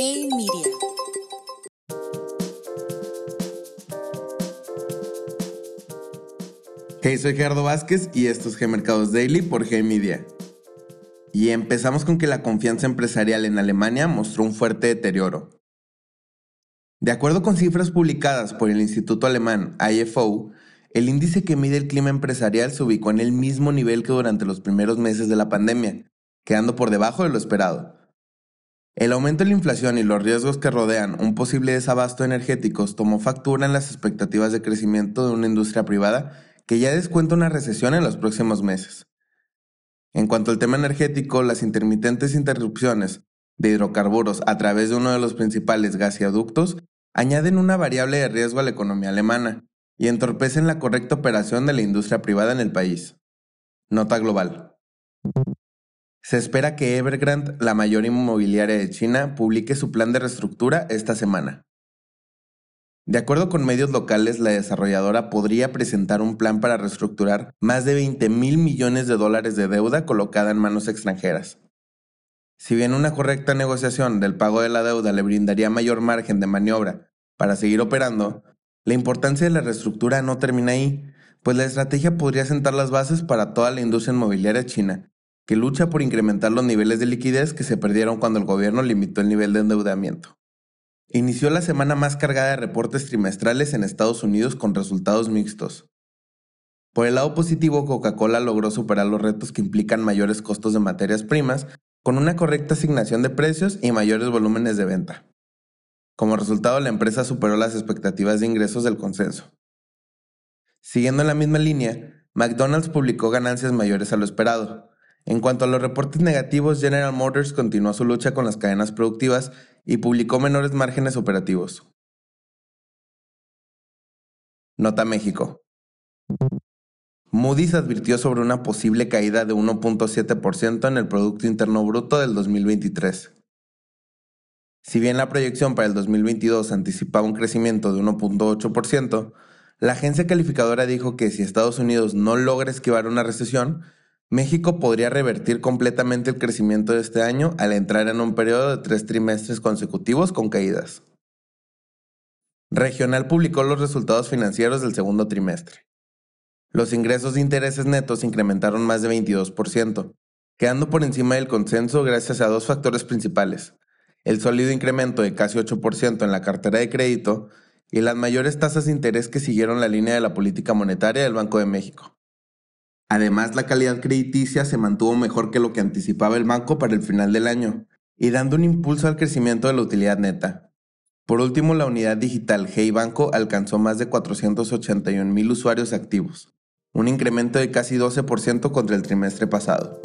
Hey Media. Soy Gerardo Vázquez y esto es G-Mercados Daily por G-Media. Y empezamos con que la confianza empresarial en Alemania mostró un fuerte deterioro. De acuerdo con cifras publicadas por el Instituto Alemán IFO, el índice que mide el clima empresarial se ubicó en el mismo nivel que durante los primeros meses de la pandemia, quedando por debajo de lo esperado. El aumento de la inflación y los riesgos que rodean un posible desabasto de energéticos tomó factura en las expectativas de crecimiento de una industria privada que ya descuenta una recesión en los próximos meses. En cuanto al tema energético, las intermitentes interrupciones de hidrocarburos a través de uno de los principales gasoductos añaden una variable de riesgo a la economía alemana y entorpecen la correcta operación de la industria privada en el país. Nota global. Se espera que Evergrande, la mayor inmobiliaria de China, publique su plan de reestructura esta semana. De acuerdo con medios locales, la desarrolladora podría presentar un plan para reestructurar más de 20 mil millones de dólares de deuda colocada en manos extranjeras. Si bien una correcta negociación del pago de la deuda le brindaría mayor margen de maniobra para seguir operando, la importancia de la reestructura no termina ahí, pues la estrategia podría sentar las bases para toda la industria inmobiliaria china, que lucha por incrementar los niveles de liquidez que se perdieron cuando el gobierno limitó el nivel de endeudamiento. Inició la semana más cargada de reportes trimestrales en Estados Unidos con resultados mixtos. Por el lado positivo, Coca-Cola logró superar los retos que implican mayores costos de materias primas con una correcta asignación de precios y mayores volúmenes de venta. Como resultado, la empresa superó las expectativas de ingresos del consenso. Siguiendo en la misma línea, McDonald's publicó ganancias mayores a lo esperado, en cuanto a los reportes negativos, General Motors continuó su lucha con las cadenas productivas y publicó menores márgenes operativos. Nota México. Moody's advirtió sobre una posible caída de 1.7% en el Producto Interno Bruto del 2023. Si bien la proyección para el 2022 anticipaba un crecimiento de 1.8%, la agencia calificadora dijo que si Estados Unidos no logra esquivar una recesión, México podría revertir completamente el crecimiento de este año al entrar en un periodo de tres trimestres consecutivos con caídas. Regional publicó los resultados financieros del segundo trimestre. Los ingresos de intereses netos incrementaron más de 22%, quedando por encima del consenso gracias a dos factores principales, el sólido incremento de casi 8% en la cartera de crédito y las mayores tasas de interés que siguieron la línea de la política monetaria del Banco de México. Además, la calidad crediticia se mantuvo mejor que lo que anticipaba el banco para el final del año, y dando un impulso al crecimiento de la utilidad neta. Por último, la unidad digital Hey Banco alcanzó más de 481 mil usuarios activos, un incremento de casi 12% contra el trimestre pasado.